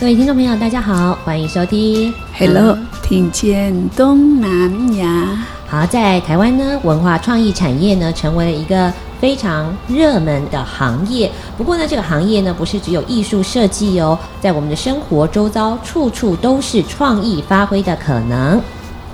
各位听众朋友，大家好，欢迎收听 Hello，、嗯、听见东南亚。好，在台湾呢，文化创意产业呢，成为了一个非常热门的行业。不过呢，这个行业呢，不是只有艺术设计哦，在我们的生活周遭，处处都是创意发挥的可能。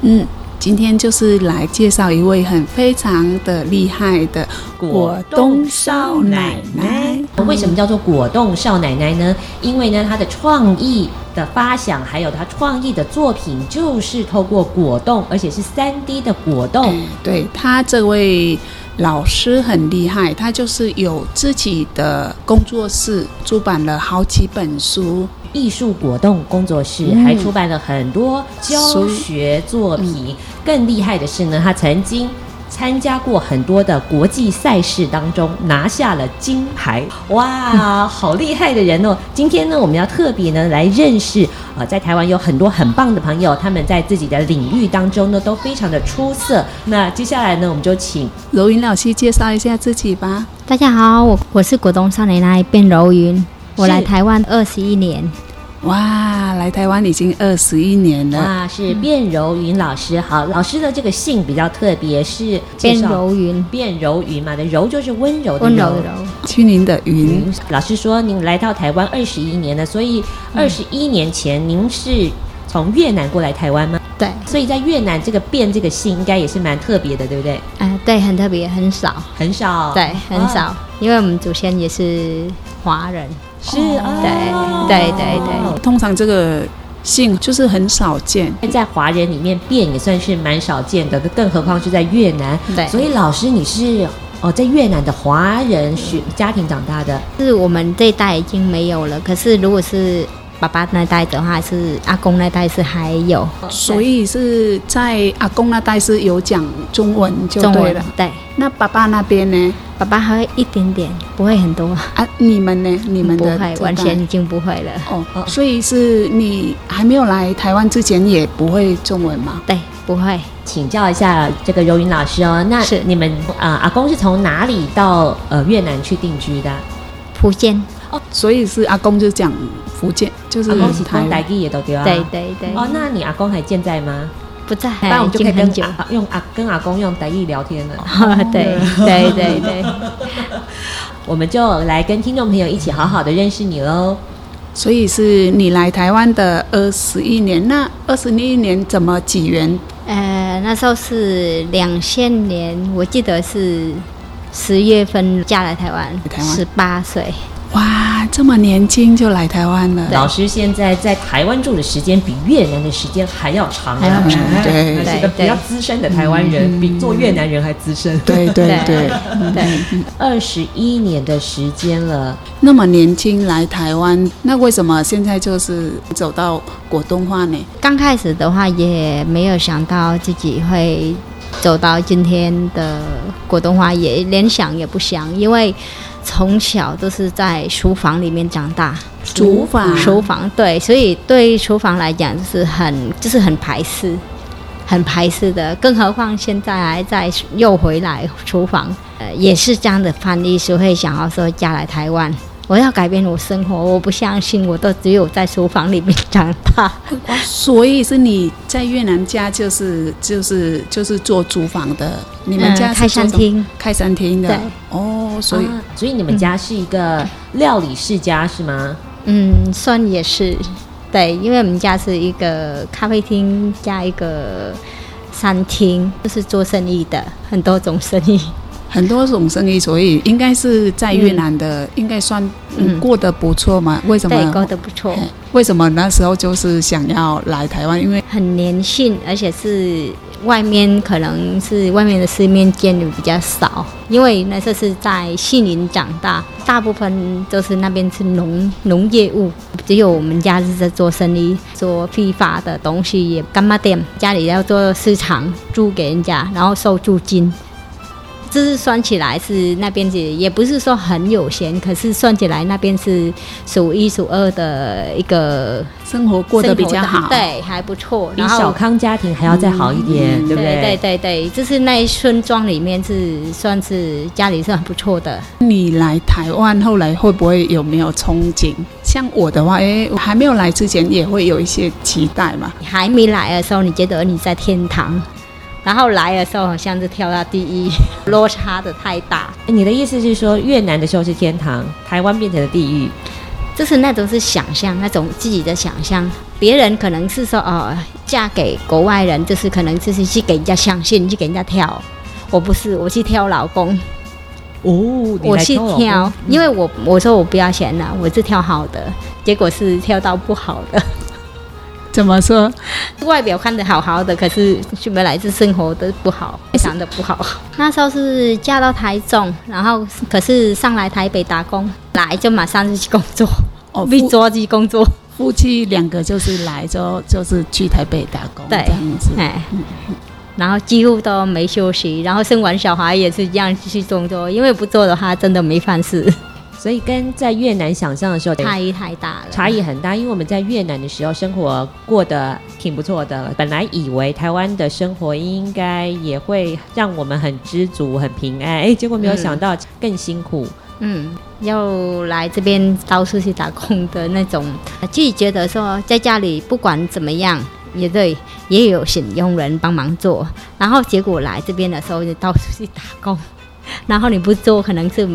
嗯。今天就是来介绍一位很非常的厉害的果冻少奶奶。为什么叫做果冻少奶奶呢？因为呢，她的创意的发想，还有她创意的作品，就是透过果冻，而且是三 D 的果冻。嗯、对，她这位老师很厉害，他就是有自己的工作室，出版了好几本书。艺术果冻工作室还出版了很多教学作品，嗯、更厉害的是呢，他曾经参加过很多的国际赛事当中拿下了金牌，哇，好厉害的人哦！今天呢，我们要特别呢来认识啊、呃，在台湾有很多很棒的朋友，他们在自己的领域当中呢都非常的出色。那接下来呢，我们就请柔云老师介绍一下自己吧。大家好，我我是果冻少年来变柔云。我来台湾二十一年，哇，来台湾已经二十一年了。哇，是卞柔云老师。好，老师的这个姓比较特别，是卞柔云。卞柔云嘛，的柔就是温柔的温柔的柔，区您的云。老师说您来到台湾二十一年了，所以二十一年前您是从越南过来台湾吗？对，所以在越南这个卞这个姓应该也是蛮特别的，对不对？哎、呃，对，很特别，很少，很少，对，很少，哦、因为我们祖先也是华人。是啊，哦、对对对对，通常这个姓就是很少见，在华人里面变也算是蛮少见的，更何况是在越南。对，所以老师你是哦，在越南的华人学家庭长大的，是我们这一代已经没有了。可是如果是爸爸那代的话，是阿公那代是还有，所以是在阿公那代是有讲中文就对了。对，那爸爸那边呢？爸爸还会一点点，不会很多啊。你们呢？你们的不会，完全已经不会了。哦，所以是你还没有来台湾之前也不会中文吗？对，不会。请教一下这个柔云老师哦，那是你们啊、呃，阿公是从哪里到呃越南去定居的？福建。哦，所以是阿公就讲福建，就是阿公是台台语也都对啊。对对对。哦，那你阿公还健在吗？不在，不然我们就可以跟阿用阿跟阿公用台语聊天了。对对对对，我们就来跟听众朋友一起好好的认识你喽。所以是你来台湾的二十一年，那二十一年怎么几缘？呃，那时候是两千年，我记得是十月份嫁来台湾，十八岁。哇，这么年轻就来台湾了。老师现在在台湾住的时间比越南的时间还要长，还要长。对，是个比较资深的台湾人，比做越南人还资深。对对 对对，二十一年的时间了，那么年轻来台湾，那为什么现在就是走到果冻化呢？刚开始的话也没有想到自己会走到今天的果冻化，也连想也不想，因为。从小都是在厨房里面长大，厨房，厨房，对，所以对厨房来讲就是很，就是很排斥，很排斥的。更何况现在还在又回来厨房，呃，也是这样的翻译，所以会想要说嫁来台湾。我要改变我生活，我不相信我都只有在厨房里面长大。所以是你在越南家就是就是就是做厨房的，你们家是开餐厅，开餐厅的。对哦，所以、啊、所以你们家是一个料理世家是吗？嗯，算也是。对，因为我们家是一个咖啡厅加一个餐厅，就是做生意的，很多种生意。很多种生意，所以应该是在越南的，嗯、应该算、嗯、过得不错嘛？为什么？对，过得不错。为什么那时候就是想要来台湾？因为很年轻，而且是外面可能是外面的世面见的比较少。因为那时候是在杏林长大，大部分都是那边是农农业务，只有我们家是在做生意，做批发的东西也干妈店，家里要做市场租给人家，然后收租金。这是算起来是那边是也不是说很有钱，可是算起来那边是数一数二的一个生活过得比较好，对，还不错，比小康家庭还要再好一点，嗯、对不对？对对对，就是那一村庄里面是算是家里是很不错的。你来台湾后来会不会有没有憧憬？像我的话，哎，我还没有来之前也会有一些期待嘛。还没来的时候，你觉得你在天堂？然后来的时候好像是跳到第一，落差的太大。你的意思是说，越南的时候是天堂，台湾变成了地狱？就是那种是想象，那种自己的想象。别人可能是说哦，嫁给国外人，就是可能就是去给人家相信，去给人家挑。我不是，我去挑老公。哦，我去挑，因为我我说我不要钱了，我是挑好的，结果是挑到不好的。怎么说？外表看得好好的，可是去没来自生活的不好，非常的不好。那时候是嫁到台中，然后可是上来台北打工，来就马上就去工作，哦，被抓去工作。夫妻两个就是来就就是去台北打工，对，这样子。哎，然后几乎都没休息，然后生完小孩也是这样继续工作，因为不做的话真的没饭吃。所以跟在越南想象的时候差异太大了，差异很大。因为我们在越南的时候生活过得挺不错的，本来以为台湾的生活应该也会让我们很知足、很平安，哎，结果没有想到更辛苦。嗯，要来这边到处去打工的那种，自己觉得说在家里不管怎么样，也对，也有请佣人帮忙做。然后结果来这边的时候就到处去打工，然后你不做可能是。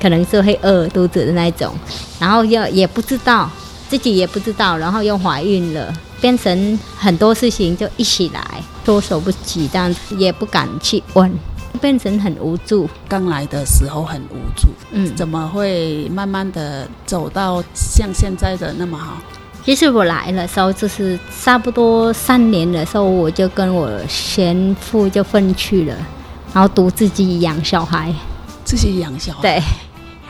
可能是会饿肚子的那种，然后又也不知道自己也不知道，然后又怀孕了，变成很多事情就一起来，措手不及，这样子也不敢去问，变成很无助。刚来的时候很无助，嗯，怎么会慢慢的走到像现在的那么好？其实我来的时候就是差不多三年的时候，我就跟我前夫就分去了，然后独自己养小孩，自己养小孩，对。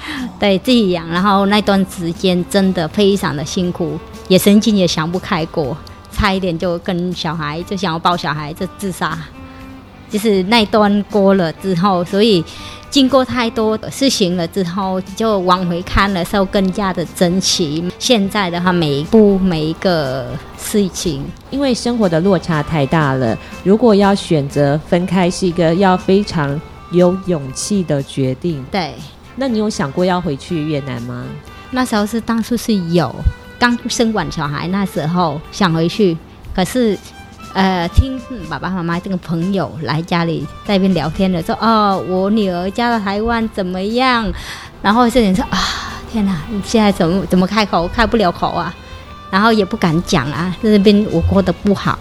对自己养，然后那段时间真的非常的辛苦，也曾经也想不开过，差一点就跟小孩就想要抱小孩就自杀。就是那段过了之后，所以经过太多的事情了之后，就往回看的时候更加的珍惜现在的话，每一步每一个事情，因为生活的落差太大了。如果要选择分开，是一个要非常有勇气的决定。对。那你有想过要回去越南吗？那时候是当初是有刚生完小孩，那时候想回去，可是呃，听爸爸妈妈这个朋友来家里在那边聊天的，说哦，我女儿嫁到台湾怎么样？然后这人说啊，天哪，你现在怎么怎么开口开不了口啊？然后也不敢讲啊，在那边我过得不好，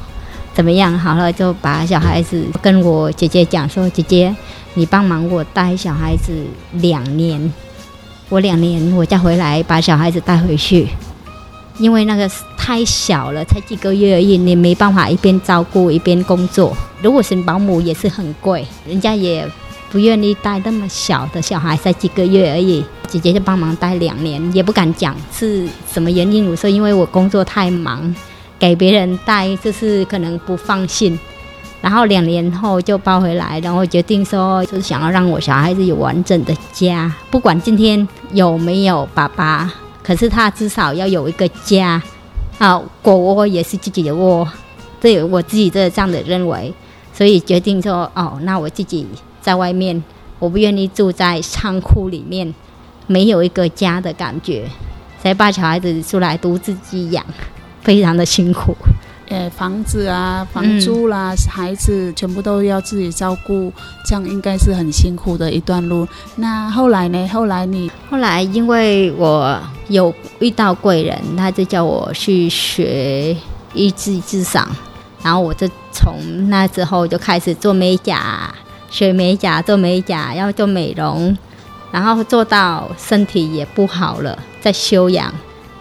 怎么样？好了，就把小孩子跟我姐姐讲说，姐姐。你帮忙我带小孩子两年，我两年我再回来把小孩子带回去，因为那个太小了，才几个月而已，你没办法一边照顾一边工作。如果是保姆也是很贵，人家也不愿意带那么小的小孩，才几个月而已。姐姐就帮忙带两年，也不敢讲是什么原因。我说因为我工作太忙，给别人带就是可能不放心。然后两年后就抱回来，然后决定说，就是想要让我小孩子有完整的家，不管今天有没有爸爸，可是他至少要有一个家。啊，狗窝也是自己的窝，对我自己这这样的认为，所以决定说，哦，那我自己在外面，我不愿意住在仓库里面，没有一个家的感觉，所以把小孩子出来独自己养，非常的辛苦。呃，房子啊，房租啦，嗯、孩子全部都要自己照顾，这样应该是很辛苦的一段路。那后来呢？后来你后来因为我有遇到贵人，他就叫我去学一技之长，然后我就从那之后就开始做美甲，学美甲做美甲，要做美容，然后做到身体也不好了，在休养。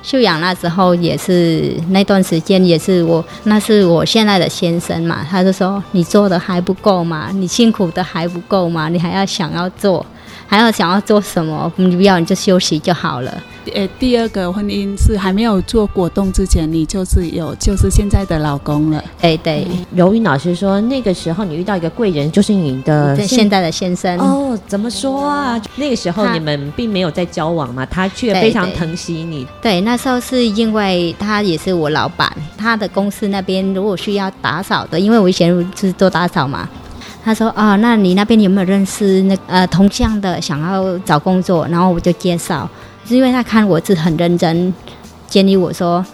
休养那时候也是那段时间，也是我，那是我现在的先生嘛，他就说，你做的还不够嘛？你辛苦的还不够嘛？你还要想要做。还要想要做什么？你不要，你就休息就好了。呃，第二个婚姻是还没有做果冻之前，你就是有，就是现在的老公了。哎对，柔云老师说，那个时候你遇到一个贵人，就是你的现，现在的先生。哦，怎么说啊？那个时候你们并没有在交往嘛，他却非常疼惜你。对，对，那时候是因为他也是我老板，他的公司那边如果需要打扫的，因为我以前是做打扫嘛。他说：“啊、那你那边有没有认识那呃同乡的想要找工作？然后我就介绍，是因为他看我是很认真，建议我说，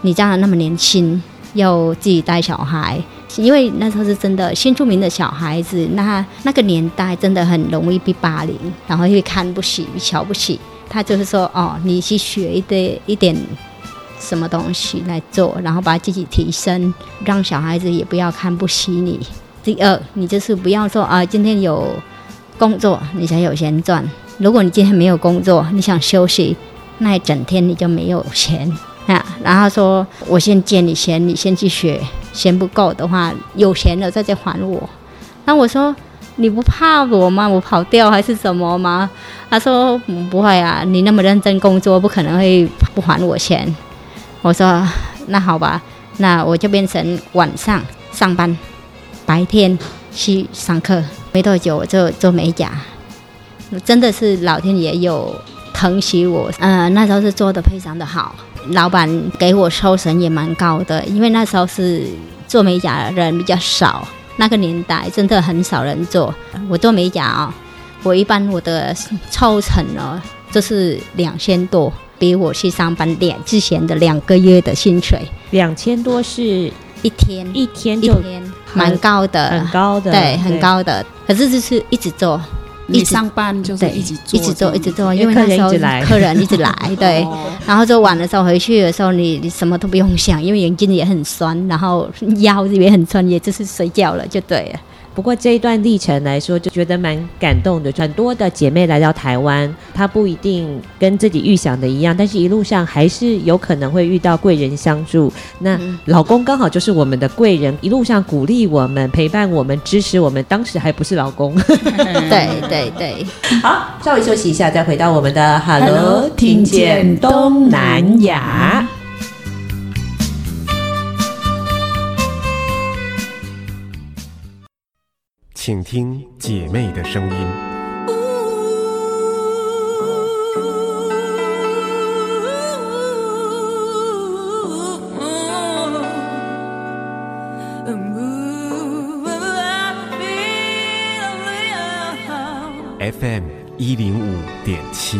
你这样那么年轻，要自己带小孩，因为那时候是真的新出名的小孩子，那那个年代真的很容易被霸凌，然后又看不起、瞧不起。他就是说，哦，你去学一点一点什么东西来做，然后把自己提升，让小孩子也不要看不起你。”第二，你就是不要说啊，今天有工作你才有钱赚。如果你今天没有工作，你想休息，那一整天你就没有钱啊。然后说，我先借你钱，你先去学，钱不够的话，有钱了再再还我。那我说，你不怕我吗？我跑掉还是什么吗？他说不会啊，你那么认真工作，不可能会不还我钱。我说那好吧，那我就变成晚上上班。白天去上课，没多久我就做美甲，真的是老天爷有疼惜我。嗯、呃，那时候是做的非常的好，老板给我抽成也蛮高的，因为那时候是做美甲的人比较少，那个年代真的很少人做。我做美甲啊、哦，我一般我的抽成呢就是两千多，比我去上班两之前的两个月的薪水。两千多是。一天一天就蛮高的，很高的，对，很高的。可是就是一直做，一上班就是一直做，一直做，一直做，因为那时候客人一直来，对。然后做晚的时候回去的时候，你你什么都不用想，因为眼睛也很酸，然后腰也很酸，也就是睡觉了，就对了。不过这一段历程来说，就觉得蛮感动的。很多的姐妹来到台湾，她不一定跟自己预想的一样，但是一路上还是有可能会遇到贵人相助。那老公刚好就是我们的贵人，一路上鼓励我们、陪伴我们、支持我们。当时还不是老公，对对对。好，稍微休息一下，再回到我们的 Hello，听见东南亚。请听姐妹的声音。FM 一零五点七。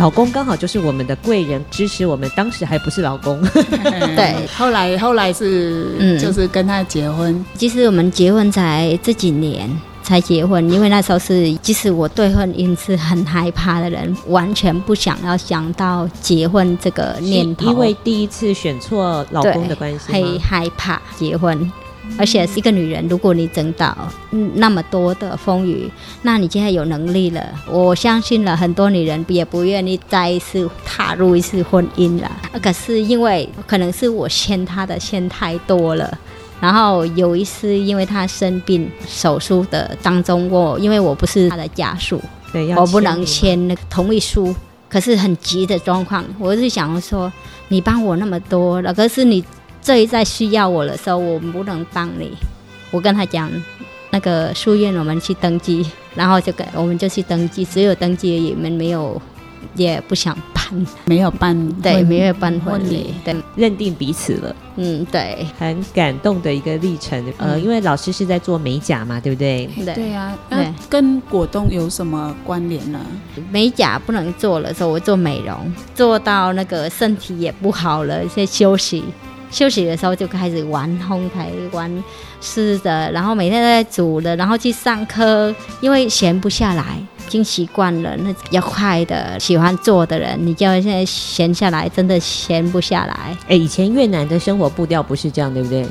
老公刚好就是我们的贵人，支持我们。当时还不是老公，对，后来后来是，嗯，就是跟他结婚。其实我们结婚才这几年才结婚，因为那时候是，即使我对婚姻是很害怕的人，完全不想要想到结婚这个念头。因为第一次选错老公的关系，很害怕结婚。而且是一个女人，如果你整到那么多的风雨，那你现在有能力了，我相信了很多女人也不愿意再一次踏入一次婚姻了。可是因为可能是我欠她的欠太多了，然后有一次因为她生病手术的当中，我因为我不是她的家属，对，我不能签那个同意书。可是很急的状况，我是想说，你帮我那么多了，可是你。这一再需要我的时候，我不能帮你。我跟他讲，那个书院我们去登记，然后就给我们就去登记，只有登记而已，我们没有也不想办，没有办对，没有办婚礼，对，认定彼此了。嗯，对，很感动的一个历程。呃，因为老师是在做美甲嘛，对不对？对对啊，那跟果冻有什么关联呢？美甲不能做了，所以我做美容，做到那个身体也不好了，先休息。休息的时候就开始玩烘焙，玩吃的，然后每天都在煮的，然后去上课，因为闲不下来，已经习惯了。那要快的，喜欢做的人，你叫现在闲下来，真的闲不下来。哎，以前越南的生活步调不是这样，对不对？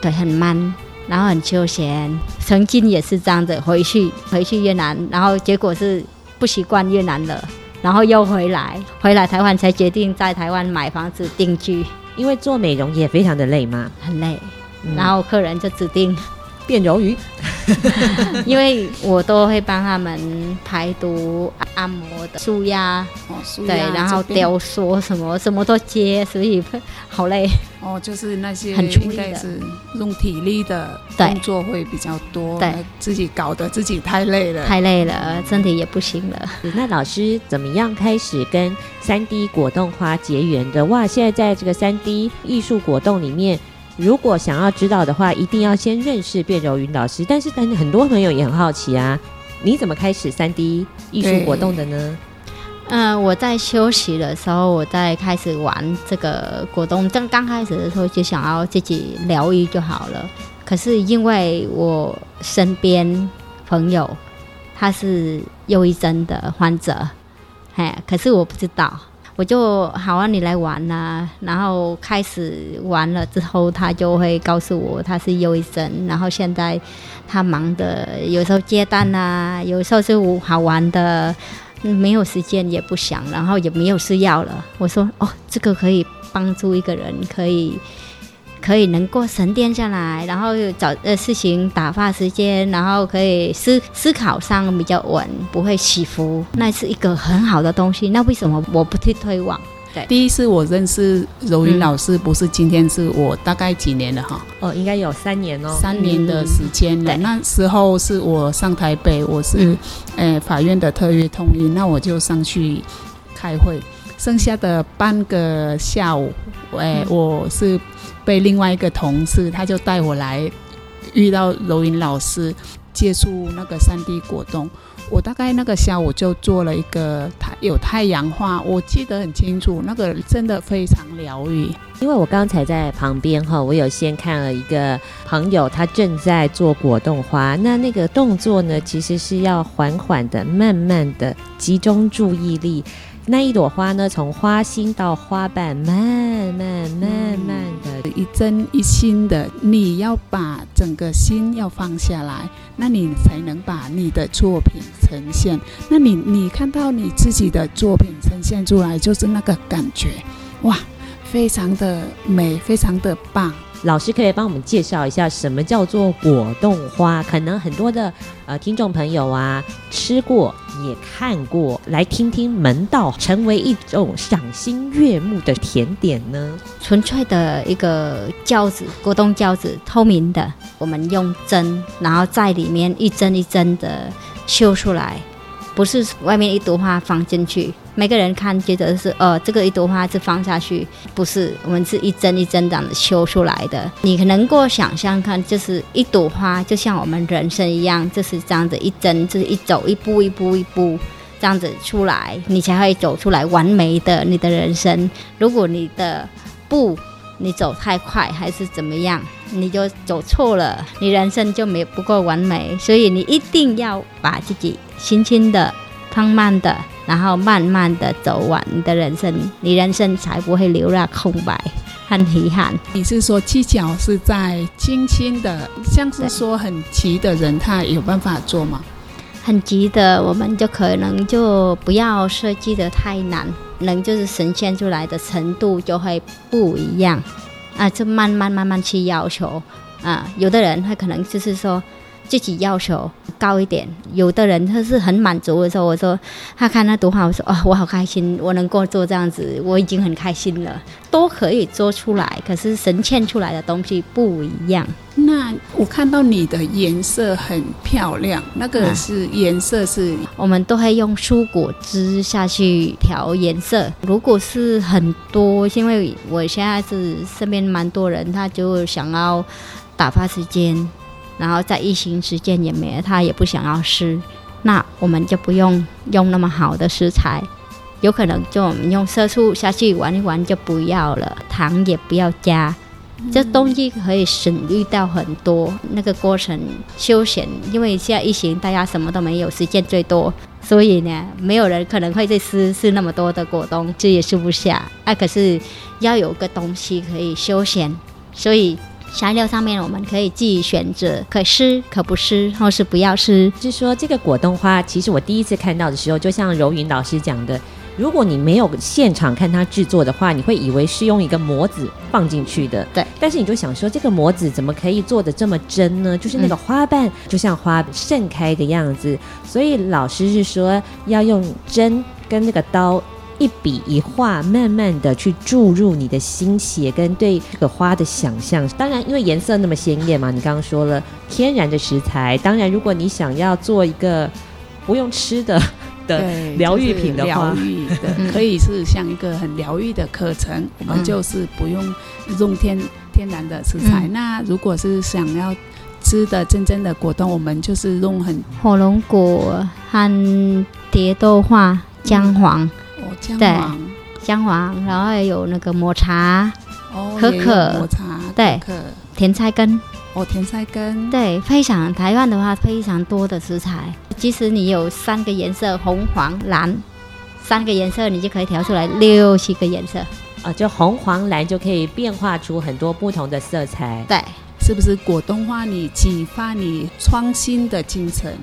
对，很慢，然后很休闲。曾经也是这样子，回去回去越南，然后结果是不习惯越南了，然后又回来，回来台湾才决定在台湾买房子定居。因为做美容也非常的累嘛，很累，嗯、然后客人就指定变鱿鱼，因为我都会帮他们排毒、按摩的、舒压，哦，舒压，对，然后雕塑什么什么都接，所以好累。哦，就是那些很应该是用体力的工作会比较多，对，自己搞得自己太累了，太累了，身体也不行了。那老师怎么样开始跟三 D 果冻花结缘的？哇，现在在这个三 D 艺术果冻里面，如果想要知道的话，一定要先认识卞柔云老师。但是，但很多朋友也很好奇啊，你怎么开始三 D 艺术活动的呢？嗯、呃，我在休息的时候，我在开始玩这个果冻。刚刚开始的时候，就想要自己疗愈就好了。可是因为我身边朋友他是忧郁症的患者，哎，可是我不知道，我就好啊，你来玩呐、然后开始玩了之后，他就会告诉我他是优医生。然后现在他忙的，有时候接单啊，有时候是好玩的。没有时间也不想，然后也没有事要了。我说哦，这个可以帮助一个人，可以可以能够沉淀下来，然后找呃事情打发时间，然后可以思思考上比较稳，不会起伏，那是一个很好的东西。那为什么我不去推广？第一次我认识柔云老师，不是今天，是我大概几年了哈？哦，应该有三年哦，三年的时间了。那时候是我上台北，我是呃法院的特约通译，那我就上去开会。剩下的半个下午，哎，我是被另外一个同事，他就带我来遇到柔云老师，接触那个三 D 果冻。我大概那个下午就做了一个太有太阳花，我记得很清楚，那个真的非常疗愈。因为我刚才在旁边哈，我有先看了一个朋友，他正在做果冻花，那那个动作呢，其实是要缓缓的、慢慢的集中注意力。那一朵花呢，从花心到花瓣，慢慢、慢慢的，一针一心的，你要把整个心要放下来，那你才能把你的作品呈现。那你你看到你自己的作品呈现出来，就是那个感觉，哇，非常的美，非常的棒。老师可以帮我们介绍一下什么叫做果冻花？可能很多的呃听众朋友啊吃过也看过，来听听门道，成为一种赏心悦目的甜点呢？纯粹的一个胶子，果冻胶子，透明的，我们用针，然后在里面一针一针的绣出来，不是外面一朵花放进去。每个人看觉得是呃，这个一朵花是放下去，不是，我们是一针一针这样子修出来的。你能够想象看，就是一朵花，就像我们人生一样，就是这样子一针，就是一走一步一步一步这样子出来，你才会走出来完美的你的人生。如果你的步你走太快还是怎么样，你就走错了，你人生就没不够完美。所以你一定要把自己轻轻的、放慢的。然后慢慢的走完你的人生，你人生才不会留下空白很遗憾。你是说技巧是在轻轻的，像是说很急的人，他有办法做吗？很急的，我们就可能就不要设计得太难，能就是呈现出来的程度就会不一样啊，就慢慢慢慢去要求啊。有的人他可能就是说。自己要求高一点。有的人他是很满足的时候，我说他看那多好，我说哦，我好开心，我能够做这样子，我已经很开心了。都可以做出来，可是神嵌出来的东西不一样。那我看到你的颜色很漂亮，那个是颜色是、啊，我们都会用蔬果汁下去调颜色。如果是很多，因为我现在是身边蛮多人，他就想要打发时间，然后在疫情时间也没，他也不想要吃，那我们就不用用那么好的食材。有可能就我们用色素下去玩一玩就不要了，糖也不要加，嗯、这东西可以省略掉很多那个过程休闲。因为现在疫情，大家什么都没有，时间最多，所以呢，没有人可能会去吃吃那么多的果冻，吃也吃不下。啊，可是要有个东西可以休闲，所以材料上面我们可以自己选择，可吃可不吃，或是不要吃。就是说这个果冻花，其实我第一次看到的时候，就像柔云老师讲的。如果你没有现场看它制作的话，你会以为是用一个模子放进去的。对。但是你就想说，这个模子怎么可以做的这么真呢？就是那个花瓣就像花盛开的样子。所以老师是说，要用针跟那个刀一笔一画，慢慢的去注入你的心血跟对这个花的想象。当然，因为颜色那么鲜艳嘛，你刚刚说了天然的食材。当然，如果你想要做一个不用吃的。的疗愈品的话，疗愈的可以是像一个很疗愈的课程。嗯、我们就是不用用天天然的食材。嗯、那如果是想要吃的真正的果冻，我们就是用很火龙果和蝶豆花、姜黄。哦，姜黄，姜黄，然后还有那个抹茶、哦、可可、抹茶、对，可可甜菜根。哦，甜菜根。对，非常台湾的话，非常多的食材。即使你有三个颜色，红、黄、蓝，三个颜色你就可以调出来六七个颜色。啊，就红、黄、蓝就可以变化出很多不同的色彩。对，是不是果冻花你启发你创新的精神？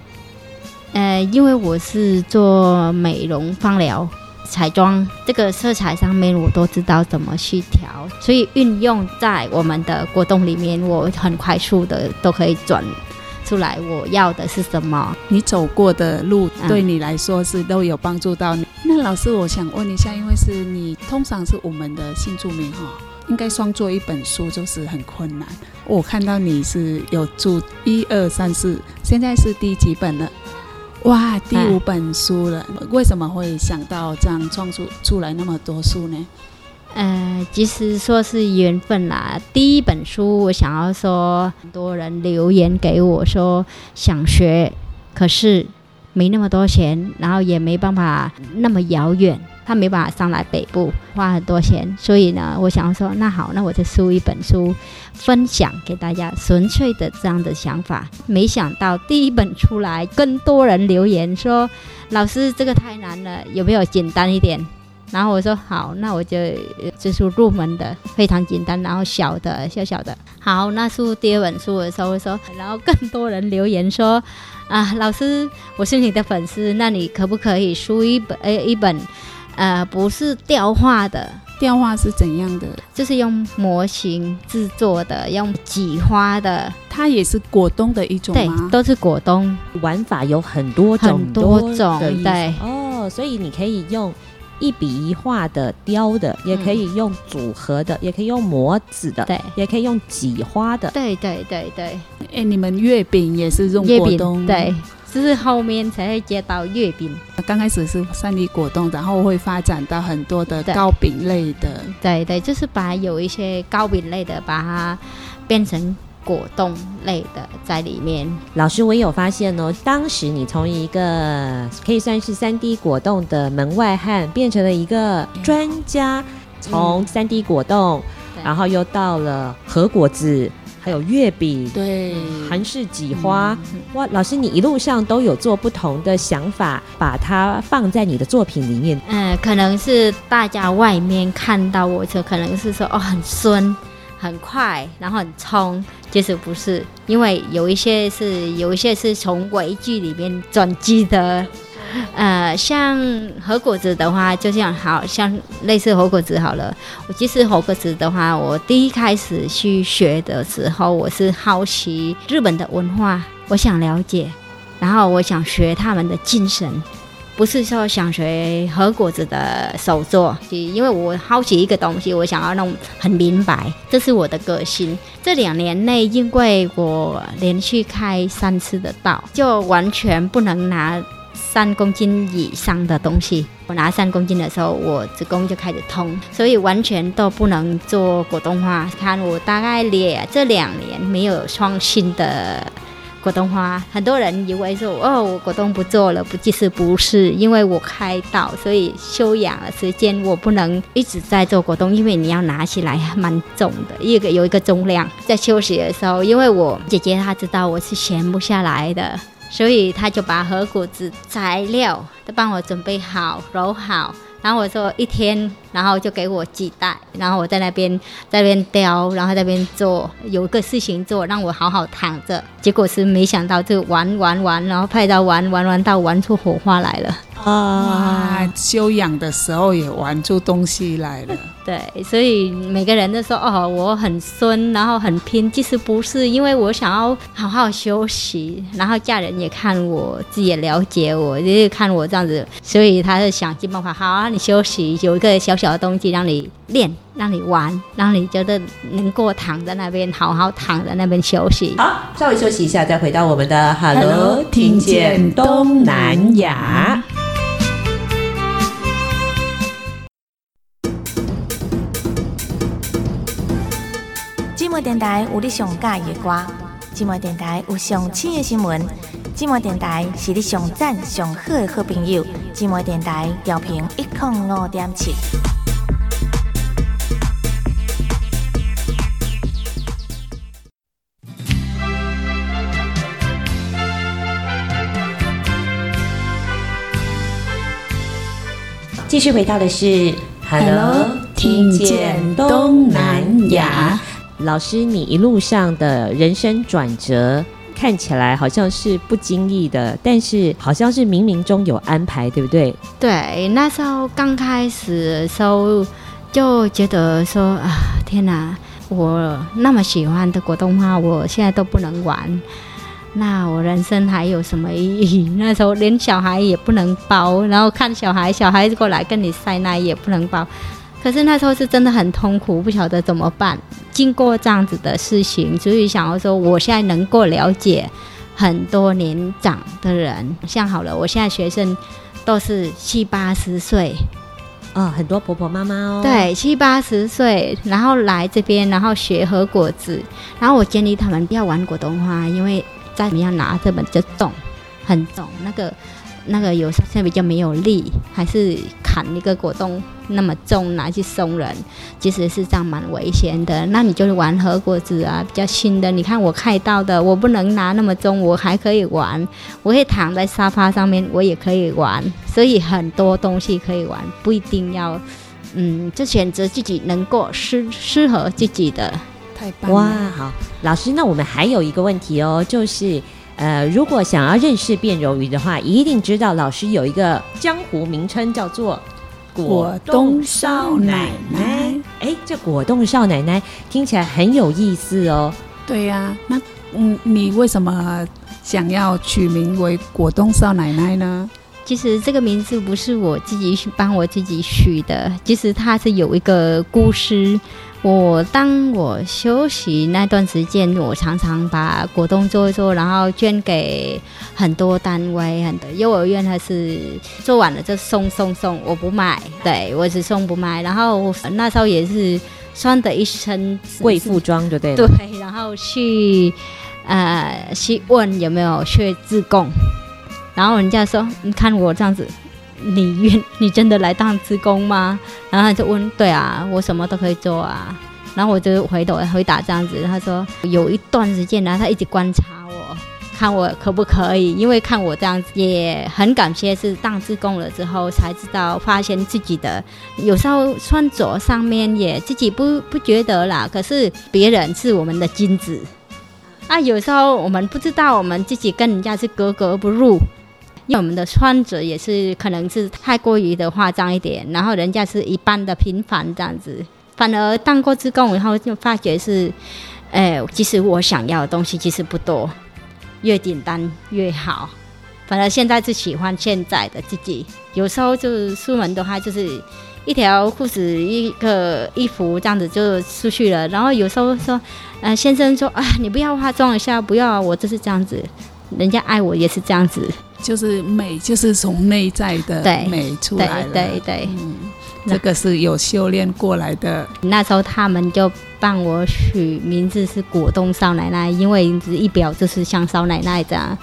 呃，因为我是做美容芳疗。彩妆这个色彩上面，我都知道怎么去调，所以运用在我们的果冻里面，我很快速的都可以转出来我要的是什么。你走过的路对你来说是都有帮助到你。嗯、那老师，我想问一下，因为是你通常是我们的新住民哈，应该双做一本书就是很困难。我看到你是有做一二三四，现在是第几本了？哇，第五本书了，啊、为什么会想到这样创作出来那么多书呢？呃，其实说是缘分啦。第一本书我想要说，很多人留言给我说想学，可是没那么多钱，然后也没办法那么遥远。他没办法上来北部，花很多钱，所以呢，我想说，那好，那我就出一本书，分享给大家，纯粹的这样的想法。没想到第一本出来，更多人留言说，老师这个太难了，有没有简单一点？然后我说好，那我就就是入门的，非常简单，然后小的小小的。好，那出第二本书的时候，说，然后更多人留言说，啊，老师，我是你的粉丝，那你可不可以出一本，呃，一本？呃，不是雕画的，雕画是怎样的？就是用模型制作的，用挤花的，它也是果冻的一种吗？对，都是果冻，玩法有很多种，很多种，对。哦，所以你可以用一笔一画的雕的，也可以用组合的，嗯、也可以用模子的，对，也可以用挤花的，对对对对。哎，你们月饼也是用果冻？对。就是后面才会接到月饼，刚开始是三 D 果冻，然后会发展到很多的糕饼类的。对对，就是把有一些糕饼类的，把它变成果冻类的在里面。老师，我也有发现哦，当时你从一个可以算是三 D 果冻的门外汉，变成了一个专家，从三 D 果冻，嗯、然后又到了核果子。还有月饼，对，韩式几花，嗯、哇！老师，你一路上都有做不同的想法，把它放在你的作品里面。嗯，可能是大家外面看到我就可能是说哦，很酸，很快，然后很冲。其实不是，因为有一些是有一些是从微距里面转机的，呃，像和果子的话，就像好像类似和果子好了。我其实和果子的话，我第一开始去学的时候，我是好奇日本的文化，我想了解，然后我想学他们的精神。不是说想学和果子的手作，因为我好奇一个东西，我想要弄很明白，这是我的个性。这两年内，因为我连续开三次的刀，就完全不能拿三公斤以上的东西。我拿三公斤的时候，我子宫就开始痛，所以完全都不能做果冻花。看我大概连这两年没有创新的。果冻花，很多人以为说哦，我果冻不做了，不，其实不是，因为我开刀，所以休养了时间，我不能一直在做果冻，因为你要拿起来蛮重的，一个有一个重量。在休息的时候，因为我姐姐她知道我是闲不下来的，所以他就把和果子材料都帮我准备好，揉好。然后我说一天，然后就给我几袋，然后我在那边在那边雕，然后在那边做，有个事情做，让我好好躺着。结果是没想到就玩玩玩，然后拍到玩玩玩到玩出火花来了。啊，修养的时候也玩出东西来了。对，所以每个人都说哦，我很孙，然后很拼。其实不是，因为我想要好好休息，然后家人也看我，自己也了解我，就是看我这样子，所以他是想尽办法，好啊，你休息，有一个小小的东西让你练，让你玩，让你觉得能够躺在那边，好好躺在那边休息。好，稍微休息一下，再回到我们的 Hello，听见东南亚。寂寞电台有你上喜欢的歌，寂寞电台有上新的新闻，寂寞电台是你上赞上好的好朋友，寂寞电台调频一点五点七。继续回到的是 Hello，听见东南亚。老师，你一路上的人生转折看起来好像是不经意的，但是好像是冥冥中有安排，对不对？对，那时候刚开始的时候就觉得说啊，天哪，我那么喜欢的国动画，我现在都不能玩，那我人生还有什么意义？那时候连小孩也不能抱，然后看小孩，小孩过来跟你塞奶也不能抱。可是那时候是真的很痛苦，不晓得怎么办。经过这样子的事情，所以想要说，我现在能够了解很多年长的人，像好了，我现在学生都是七八十岁，哦，很多婆婆妈妈哦，对，七八十岁，然后来这边，然后学和果子，然后我建议他们不要玩果冻花，因为再怎么样拿这本就重，很重，那个。那个有时候比较没有力，还是砍一个果冻那么重拿去送人，其实是这样蛮危险的。那你就是玩和果子啊，比较轻的。你看我开到的，我不能拿那么重，我还可以玩，我可以躺在沙发上面，我也可以玩。所以很多东西可以玩，不一定要，嗯，就选择自己能够适适合自己的。太棒了！哇，好，老师，那我们还有一个问题哦，就是。呃，如果想要认识变柔鱼的话，一定知道老师有一个江湖名称叫做果冻少奶奶。哎，这果冻少奶奶听起来很有意思哦。对呀、啊，那嗯，你为什么想要取名为果冻少奶奶呢？其实这个名字不是我自己帮我自己取的，其实它是有一个故事。我当我休息那段时间，我常常把果冻做一做，然后捐给很多单位，很多幼儿园还是做完了就送送送，我不卖，对我只送不卖。然后那时候也是穿的一身贵妇装，对不对？对，然后去呃去问有没有去自贡，然后人家说，你看我这样子。你愿你真的来当志工吗？然后他就问，对啊，我什么都可以做啊。然后我就回头回答这样子，他说有一段时间呢，他一直观察我，看我可不可以，因为看我这样子也很感谢，是当志工了之后才知道，发现自己的有时候穿着上面也自己不不觉得啦，可是别人是我们的金子啊，有时候我们不知道我们自己跟人家是格格不入。因为我们的穿着也是可能是太过于的夸张一点，然后人家是一般的平凡这样子。反而当过志工以后，就发觉是，哎，其实我想要的东西其实不多，越简单越好。反而现在是喜欢现在的自己。有时候就是出门的话，就是一条裤子、一个衣服这样子就出去了。然后有时候说，呃，先生说啊，你不要化妆一下，不要，我就是这样子。人家爱我也是这样子，就是美，就是从内在的美出来了。对对对，嗯，这个是有修炼过来的。那时候他们就帮我取名字是果冻少奶奶，因为一表就是像少奶奶这样。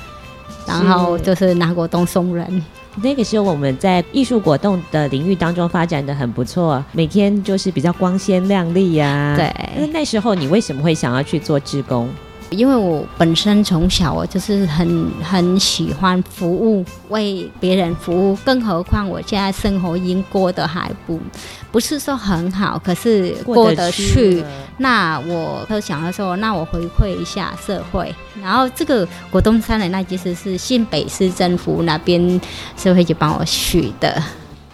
然后就是拿果冻送人。那个时候我们在艺术果冻的领域当中发展的很不错，每天就是比较光鲜亮丽呀、啊。对。那那时候你为什么会想要去做志工？因为我本身从小我就是很很喜欢服务，为别人服务，更何况我现在生活已经过得还不不是说很好，可是过得去。那我都想要说，那我回馈一下社会。然后这个果冻少奶奶其实是新北市政府那边社会局帮我取的，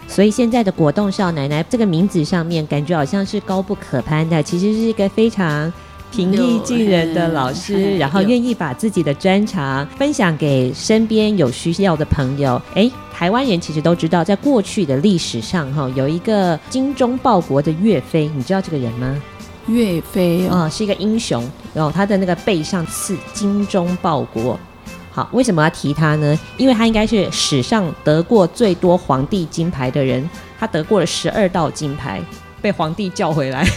所以现在的果冻少奶奶这个名字上面感觉好像是高不可攀的，其实是一个非常。平易近人的老师，然后愿意把自己的专长分享给身边有需要的朋友。哎，台湾人其实都知道，在过去的历史上，哈，有一个精忠报国的岳飞，你知道这个人吗？岳飞啊、哦，是一个英雄，然后他的那个背上刺“精忠报国”。好，为什么要提他呢？因为他应该是史上得过最多皇帝金牌的人，他得过了十二道金牌，被皇帝叫回来。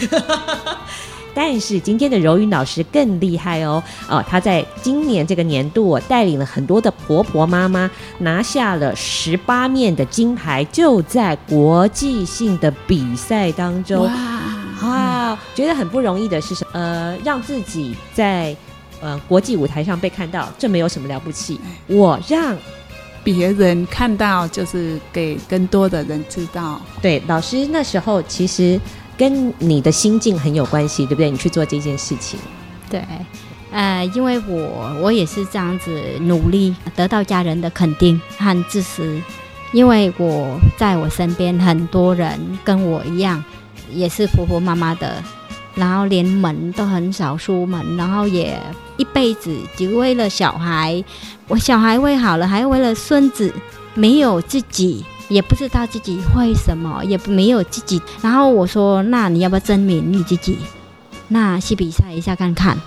但是今天的柔云老师更厉害哦，哦，她在今年这个年度带领了很多的婆婆妈妈拿下了十八面的金牌，就在国际性的比赛当中，哇，哇，觉得很不容易的是什么？呃，让自己在呃国际舞台上被看到，这没有什么了不起。我让别人看到，就是给更多的人知道。对，老师那时候其实。跟你的心境很有关系，对不对？你去做这件事情，对，呃，因为我我也是这样子努力，得到家人的肯定和支持。因为我在我身边很多人跟我一样，也是婆婆妈妈的，然后连门都很少出门，然后也一辈子只为了小孩，我小孩喂好了，还为了孙子，没有自己。也不知道自己会什么，也没有自己。然后我说：“那你要不要证明你自己？那去比赛一下看看。”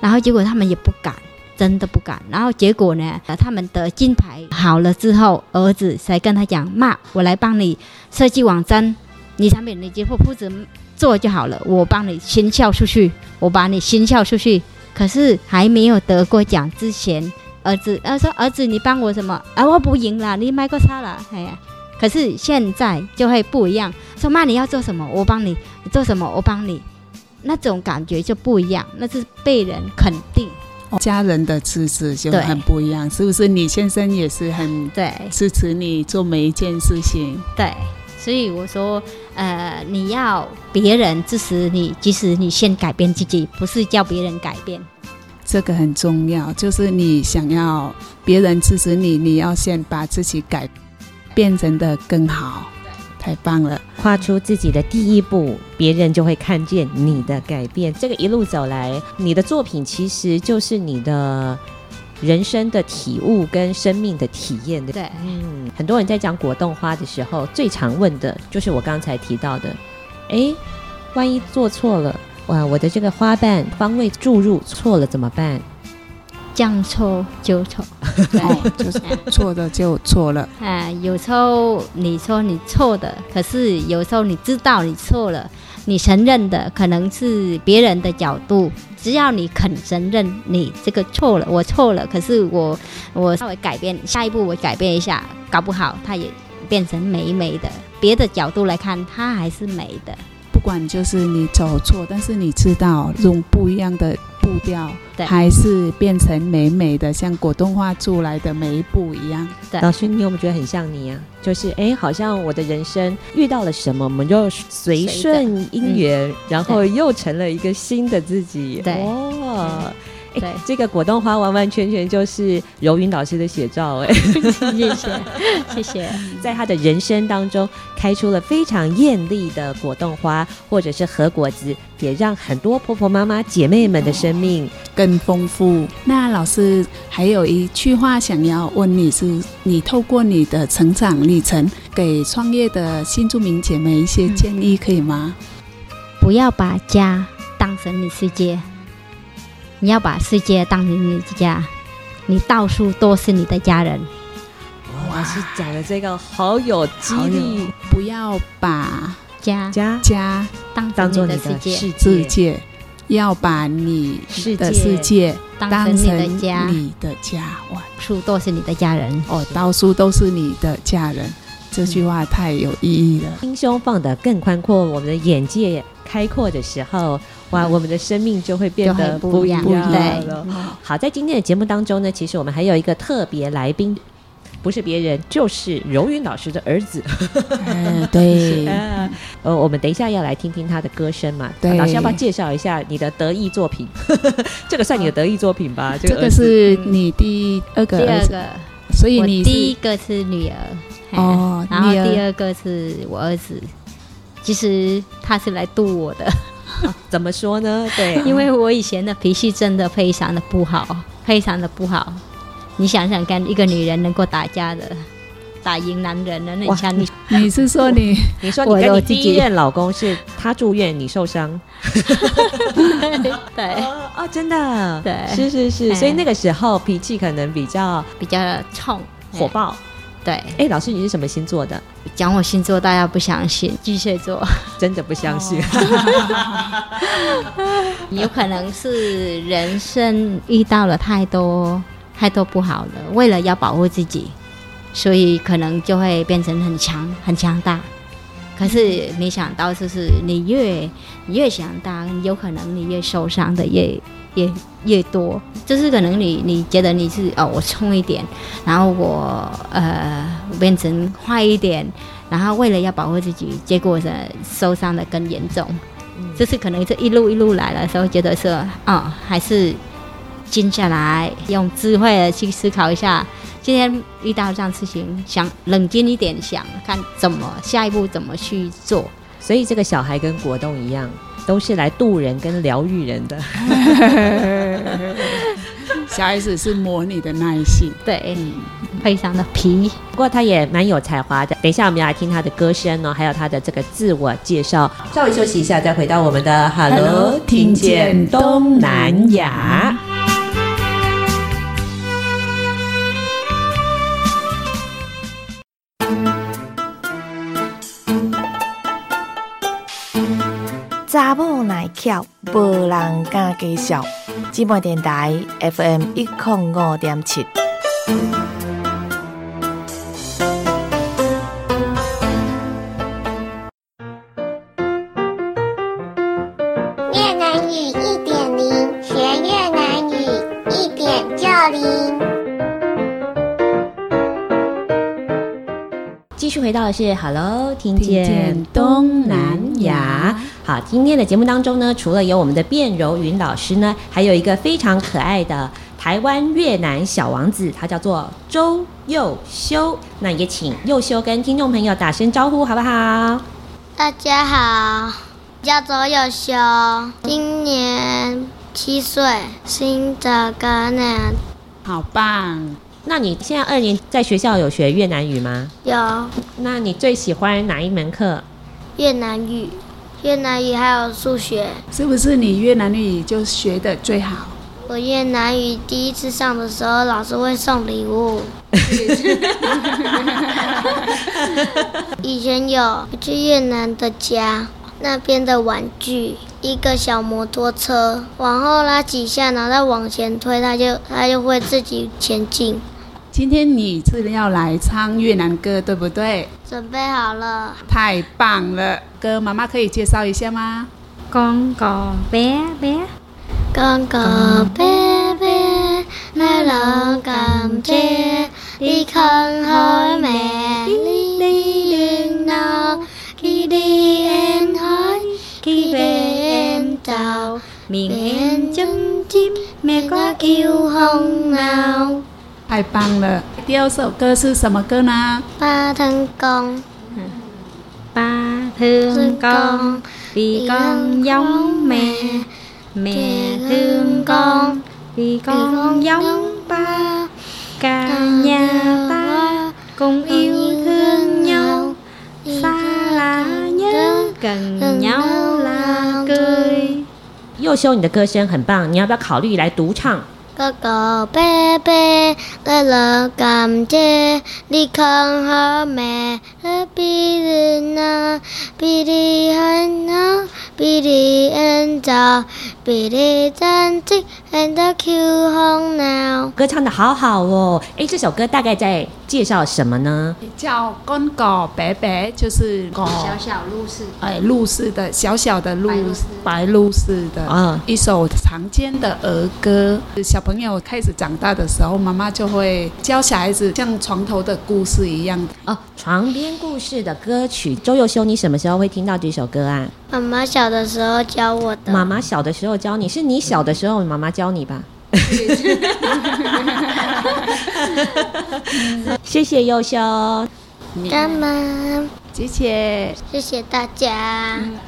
然后结果他们也不敢，真的不敢。然后结果呢，他们得金牌好了之后，儿子才跟他讲：“妈，我来帮你设计网站，你产品你直接铺子做就好了，我帮你行销出去，我把你行销出去。”可是还没有得过奖之前。儿子，他说：“儿子，你帮我什么？啊，我不赢了，你买个叉了。”哎呀，可是现在就会不一样。说妈，你要做什么？我帮你。你做什么？我帮你。那种感觉就不一样，那是被人肯定。家人的支持就很不一样，是不是？你先生也是很对支持你做每一件事情。对，所以我说，呃，你要别人支持你，即使你先改变自己，不是叫别人改变。这个很重要，就是你想要别人支持你，你要先把自己改变成的更好，太棒了！跨出自己的第一步，别人就会看见你的改变。这个一路走来，你的作品其实就是你的人生的体悟跟生命的体验。对，嗯，很多人在讲果冻花的时候，最常问的就是我刚才提到的，诶，万一做错了？哇，我的这个花瓣方位注入错了怎么办？将错就错，哦，就是错的就错了。哎，有时候你说你错的，可是有时候你知道你错了，你承认的可能是别人的角度。只要你肯承认你这个错了，我错了，可是我我稍微改变，下一步我改变一下，搞不好它也变成美美的。别的角度来看，它还是美的。不管就是你走错，但是你知道用不一样的步调，对，还是变成美美的，像果冻画出来的每一步一样。对，老师，你有没有觉得很像你啊？就是哎，好像我的人生遇到了什么，我们就随顺因缘，嗯，然后又成了一个新的自己。对，哦，哎，对，这个果冻花完完全全就是柔云老师的写照哎，谢谢谢谢，在他的人生当中开出了非常艳丽的果冻花，或者是核果子，也让很多婆婆妈妈姐妹们的生命更丰富。那老师还有一句话想要问你是，你透过你的成长历程，给创业的新住民姐妹一些建议，可以吗？不要把家当成你世界。你要把世界当成你的家，你到处都是你的家人。老师讲的这个好有激励，不要把家家家当当做你的世界，世界要把你的世界当成你的家，你的家，哇，到处都是你的家人。哦，到处都是你的家人，这句话太有意义了。心胸放得更宽阔，我们的眼界开阔的时候。哇，我们的生命就会变得不一样了。好，在今天的节目当中呢，其实我们还有一个特别来宾，不是别人，就是柔云老师的儿子。嗯，对。呃，我们等一下要来听听他的歌声嘛。对。老师要不要介绍一下你的得意作品？这个算你的得意作品吧？这个是你第二个，第二个。所以你第一个是女儿哦，然后第二个是我儿子。其实他是来度我的。啊、怎么说呢？对，因为我以前的脾气真的非常的不好，非常的不好。你想想看，一个女人能够打架的，打赢男人的，那你想你，你是说你，你说你跟你第一任老公是他住院，你受伤？对，哦，真的，对，是是是，所以那个时候脾气可能比较比较冲，火爆。对，哎，老师，你是什么星座的？讲我星座，大家不相信，巨蟹座，真的不相信。有可能是人生遇到了太多太多不好的，为了要保护自己，所以可能就会变成很强很强大。可是没想到，就是你越你越强大，有可能你越受伤的越。越越多，就是可能你你觉得你是哦，我冲一点，然后我呃变成坏一点，然后为了要保护自己，结果是受伤的更严重。嗯，就是可能这一路一路来的时候，觉得说啊，哦，还是静下来，用智慧的去思考一下，今天遇到这样事情，想冷静一点，想看怎么下一步怎么去做。所以这个小孩跟果冻一样。都是来渡人跟疗愈人的，小孩子是磨你的耐性，对，非常的皮，不过他也蛮有才华的。等一下我们要来听他的歌声哦，还有他的这个自我介绍。稍微休息一下，再回到我们的 Hello，听见东南亚。查某耐巧，无人敢介绍。姊妹电台 FM 一零五点七。继续回到的是 Hello，听见东南亚。好，今天的节目当中呢，除了有我们的卞柔云老师呢，还有一个非常可爱的台湾越南小王子，他叫做周佑修。那也请佑修跟听众朋友打声招呼，好不好？大家好，叫周佑修，今年七岁，新的哥呢，好棒。那你现在二年在学校有学越南语吗？有。那你最喜欢哪一门课？越南语。越南语还有数学，是不是你越南语就学的最好？我越南语第一次上的时候，老师会送礼物。以前有去越南的家，那边的玩具，一个小摩托车，往后拉几下，然后再往前推，它就它就会自己前进。今天你是要来唱越南歌，对不对？准备好了。太棒了，歌妈妈可以介绍一下吗？Con cò bé bé，Con cò bé bé，来了甘蔗，你看好美丽丽闹，去地沿海，去边岛，明天正经，没挂。红闹。太棒了！第二首歌是什么歌呢？八腾宫，八腾宫，比公勇咩？咩腾宫，比公勇吧？cả nhà ta cùng yêu thương nhau xa là nhớ gần nhau là cười。佑修，你的歌声很棒，你要不要考虑来独唱？哥哥伯伯来了，感谢你看好没？歌唱得好好哦！哎，这首歌大概在介绍什么呢？叫公狗伯伯，就是狗小小鹿氏，哎，鹿氏的小小的鹿，白鹿氏的啊，一首常见的儿歌。小朋友开始长大的时候，妈妈就会教小孩子像床头的故事一样哦，床边故事的歌曲。周佑修，你什么时候会听到这首歌啊？妈妈小的时候教我的。妈妈小的时候教你，是你小的时候妈妈教你吧？谢谢佑修，干妈？谢谢，谢谢大家。嗯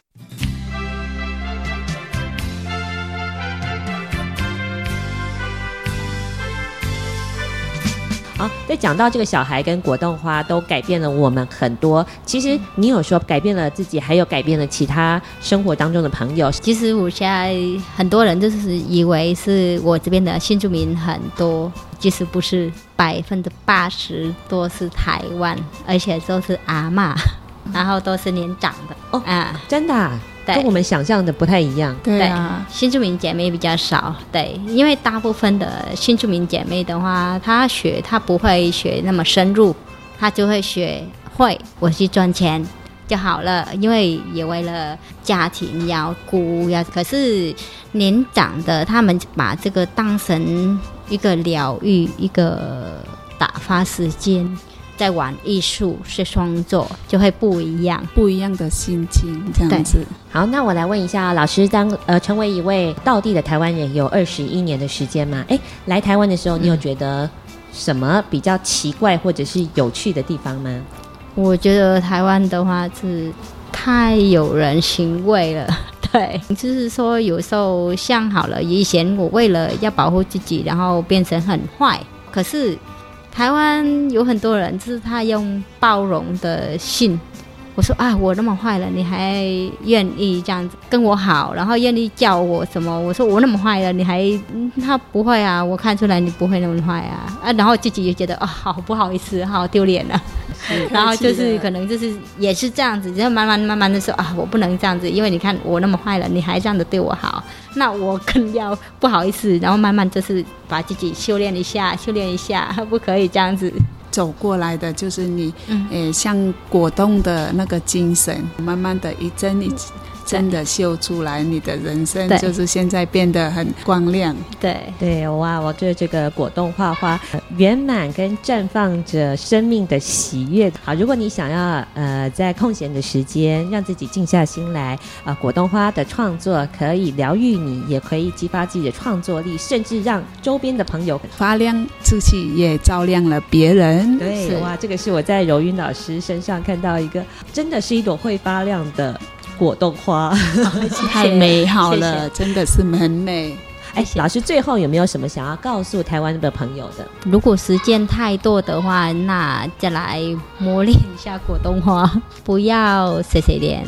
好，在讲到这个小孩跟果冻花都改变了我们很多。其实你有说改变了自己，还有改变了其他生活当中的朋友。其实我现在很多人就是以为是我这边的新住民很多，其实不是，百分之八十多是台湾，而且都是阿妈，然后都是年长的哦啊，真的啊。跟我们想象的不太一样。对啊，新住民姐妹比较少。对，因为大部分的新住民姐妹的话，她学她不会学那么深入，她就会学会我去赚钱就好了。因为也为了家庭要顾要，可是年长的他们把这个当成一个疗愈，一个打发时间。在玩艺术是创作，就会不一样，不一样的心情这样子。好，那我来问一下老师，当呃成为一位道地的台湾人有二十一年的时间吗？哎，来台湾的时候，你有觉得什么比较奇怪或者是有趣的地方吗？我觉得台湾的话是太有人情味了，对，就是说有时候像好了，以前我为了要保护自己，然后变成很坏，可是。台湾有很多人，就是他用包容的心。我说啊，我那么坏了，你还愿意这样子跟我好，然后愿意叫我什么？我说我那么坏了，你还、嗯、他不会啊？我看出来你不会那么坏啊啊！然后自己也觉得啊，好不好意思，好丢脸啊。然后就是可能就是也是这样子，然后慢慢慢慢的说啊，我不能这样子，因为你看我那么坏了，你还这样子对我好，那我更要不好意思。然后慢慢就是把自己修炼一下，修炼一下，不可以这样子。走过来的就是你，嗯、诶，像果冻的那个精神，慢慢的一针一针的秀出来，你的人生就是现在变得很光亮。对对，哇，我觉得这个果冻画花圆满跟绽放着生命的喜悦。好，如果你想要呃在空闲的时间让自己静下心来，啊、呃，果冻花的创作可以疗愈你，也可以激发自己的创作力，甚至让周边的朋友发亮自己，也照亮了别人。对，哇，这个是我在柔云老师身上看到一个，真的是一朵会发亮的果冻花，太美好了，真的是很美。哎，老师最后有没有什么想要告诉台湾的朋友的？如果时间太多的话，那再来磨练一下果冻花，不要碎碎念。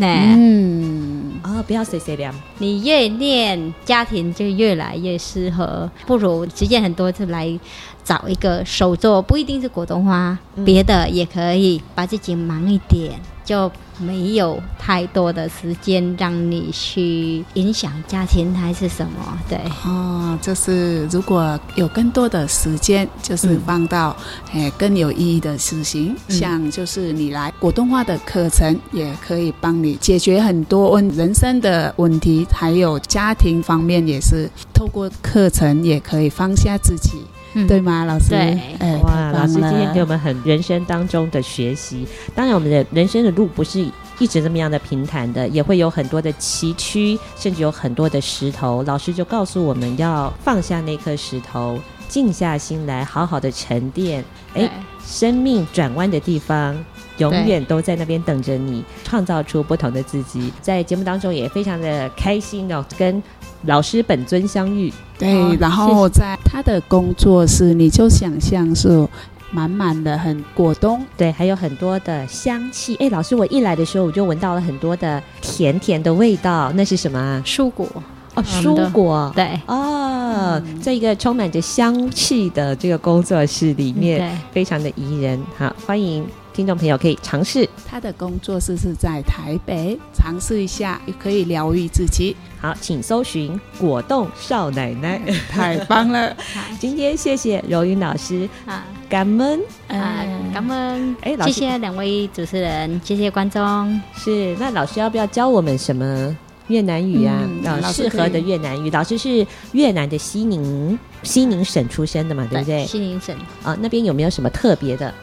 嗯，哦，不要碎碎念。你越练，家庭就越来越适合。不如时间很多，就来。找一个手作，不一定是果冻花，嗯、别的也可以，把自己忙一点，就没有太多的时间让你去影响家庭还是什么？对，哦，就是如果有更多的时间，就是放到诶、嗯、更有意义的事情，嗯、像就是你来果冻化的课程，也可以帮你解决很多问人生的问题，还有家庭方面也是透过课程也可以放下自己。嗯、对吗，老师？对，哎、哇，老师今天给我们很人生当中的学习。当然，我们的人生的路不是一直这么样的平坦的，也会有很多的崎岖，甚至有很多的石头。老师就告诉我们要放下那颗石头，静下心来，好好的沉淀。哎，生命转弯的地方。永远都在那边等着你，创造出不同的自己。在节目当中也非常的开心哦，跟老师本尊相遇。对，哦、然后在他的工作室，你就想象是满满的很果冻，对，还有很多的香气。哎，老师，我一来的时候我就闻到了很多的甜甜的味道，那是什么？蔬果哦，蔬果。对哦，在一个充满着香气的这个工作室里面，对非常的宜人。好，欢迎。听众朋友可以尝试，他的工作室是在台北，尝试一下也可以疗愈自己。好，请搜寻果冻少奶奶，太棒了！今天谢谢柔云老师啊，感恩啊，感恩！哎，谢谢两位主持人，谢谢观众。是，那老师要不要教我们什么越南语啊？啊，适合的越南语。老师是越南的西宁西宁省出生的嘛，对不对？西宁省啊，那边有没有什么特别的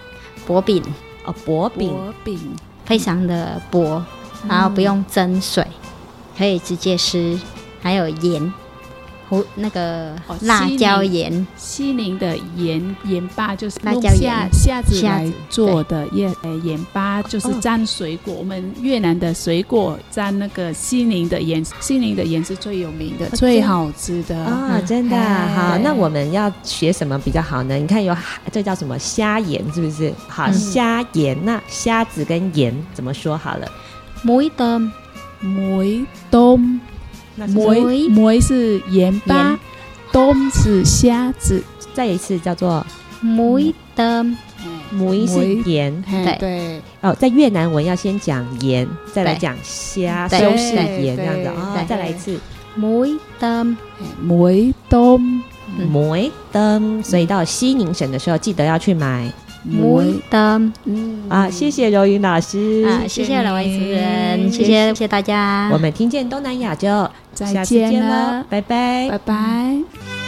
薄饼？哦，薄饼，薄饼。非常的薄，嗯、然后不用蒸水，可以直接吃，还有盐。胡那个辣椒盐，西宁的盐盐巴就是辣椒虾虾子来做的盐呃盐巴，就是沾水果。我们越南的水果沾那个西宁的盐，西宁的盐是最有名的，最好吃的啊！真的好，那我们要学什么比较好呢？你看有这叫什么虾盐，是不是？好，虾盐，那虾子跟盐怎么说好了？梅冬，梅冬。梅梅是盐巴，冬是虾子，再一次叫做梅的梅是盐，对。对。哦，在越南文要先讲盐，再来讲虾，修饰盐这样子。啊，再来一次。梅的梅冬梅冬，所以到西宁省的时候，记得要去买。梅冬，嗯啊，谢谢柔云老师。啊，谢谢两位主持人，谢谢。谢谢大家，我们听见东南亚就再见了，拜拜，拜拜。